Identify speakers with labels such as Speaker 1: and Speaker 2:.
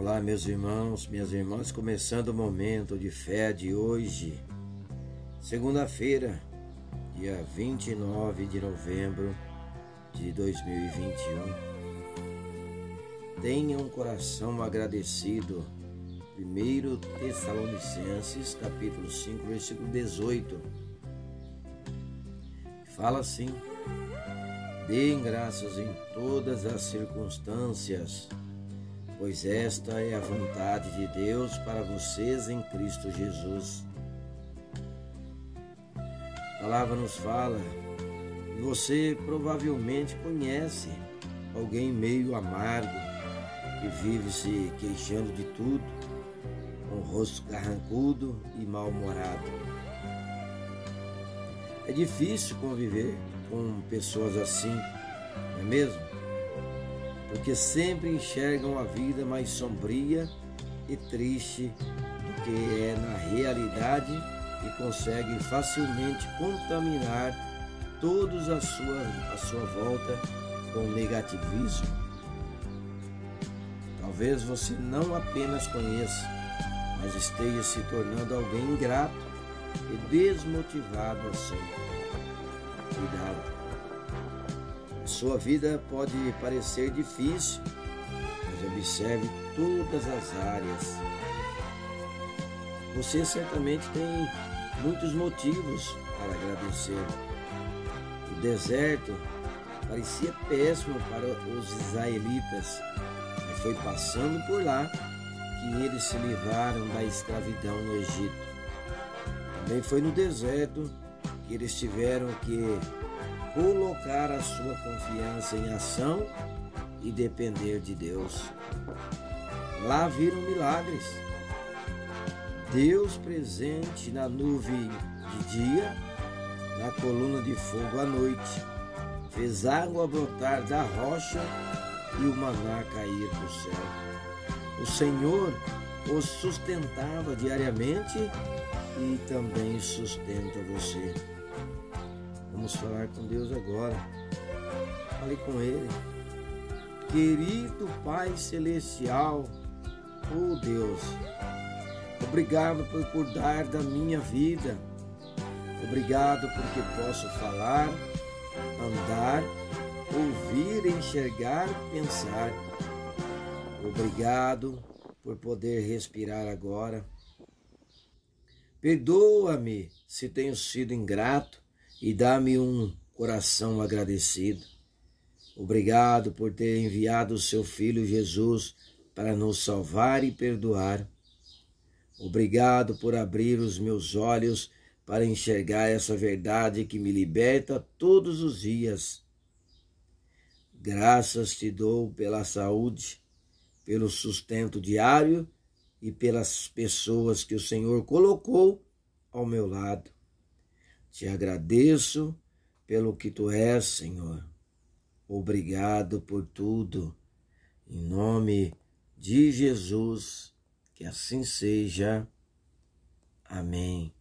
Speaker 1: Olá, meus irmãos, minhas irmãs, começando o momento de fé de hoje, segunda-feira, dia 29 de novembro de 2021. Tenha um coração agradecido. 1 Tessalonicenses, capítulo 5, versículo 18. Fala assim: Deem graças em todas as circunstâncias pois esta é a vontade de Deus para vocês em Cristo Jesus. A palavra nos fala, você provavelmente conhece alguém meio amargo, que vive se queixando de tudo, com o rosto carrancudo e mal-humorado. É difícil conviver com pessoas assim, não é mesmo? Porque sempre enxergam a vida mais sombria e triste do que é na realidade e conseguem facilmente contaminar todos a sua, a sua volta com negativismo. Talvez você não apenas conheça, mas esteja se tornando alguém ingrato e desmotivado assim. Cuidado sua vida pode parecer difícil, mas observe todas as áreas. Você certamente tem muitos motivos para agradecer. O deserto parecia péssimo para os israelitas, mas foi passando por lá que eles se livraram da escravidão no Egito. Também foi no deserto que eles tiveram que colocar a sua confiança em ação e depender de Deus. Lá viram milagres. Deus presente na nuvem de dia, na coluna de fogo à noite, fez água brotar da rocha e o maná cair do céu. O Senhor os sustentava diariamente e também sustenta você. Vamos falar com Deus agora. Fale com Ele. Querido Pai Celestial, oh Deus, obrigado por cuidar da minha vida. Obrigado porque posso falar, andar, ouvir, enxergar, pensar. Obrigado por poder respirar agora. Perdoa-me se tenho sido ingrato e dá-me um coração agradecido. Obrigado por ter enviado o seu Filho Jesus para nos salvar e perdoar. Obrigado por abrir os meus olhos para enxergar essa verdade que me liberta todos os dias. Graças te dou pela saúde, pelo sustento diário e pelas pessoas que o Senhor colocou ao meu lado. Te agradeço pelo que tu és, Senhor. Obrigado por tudo. Em nome de Jesus, que assim seja. Amém.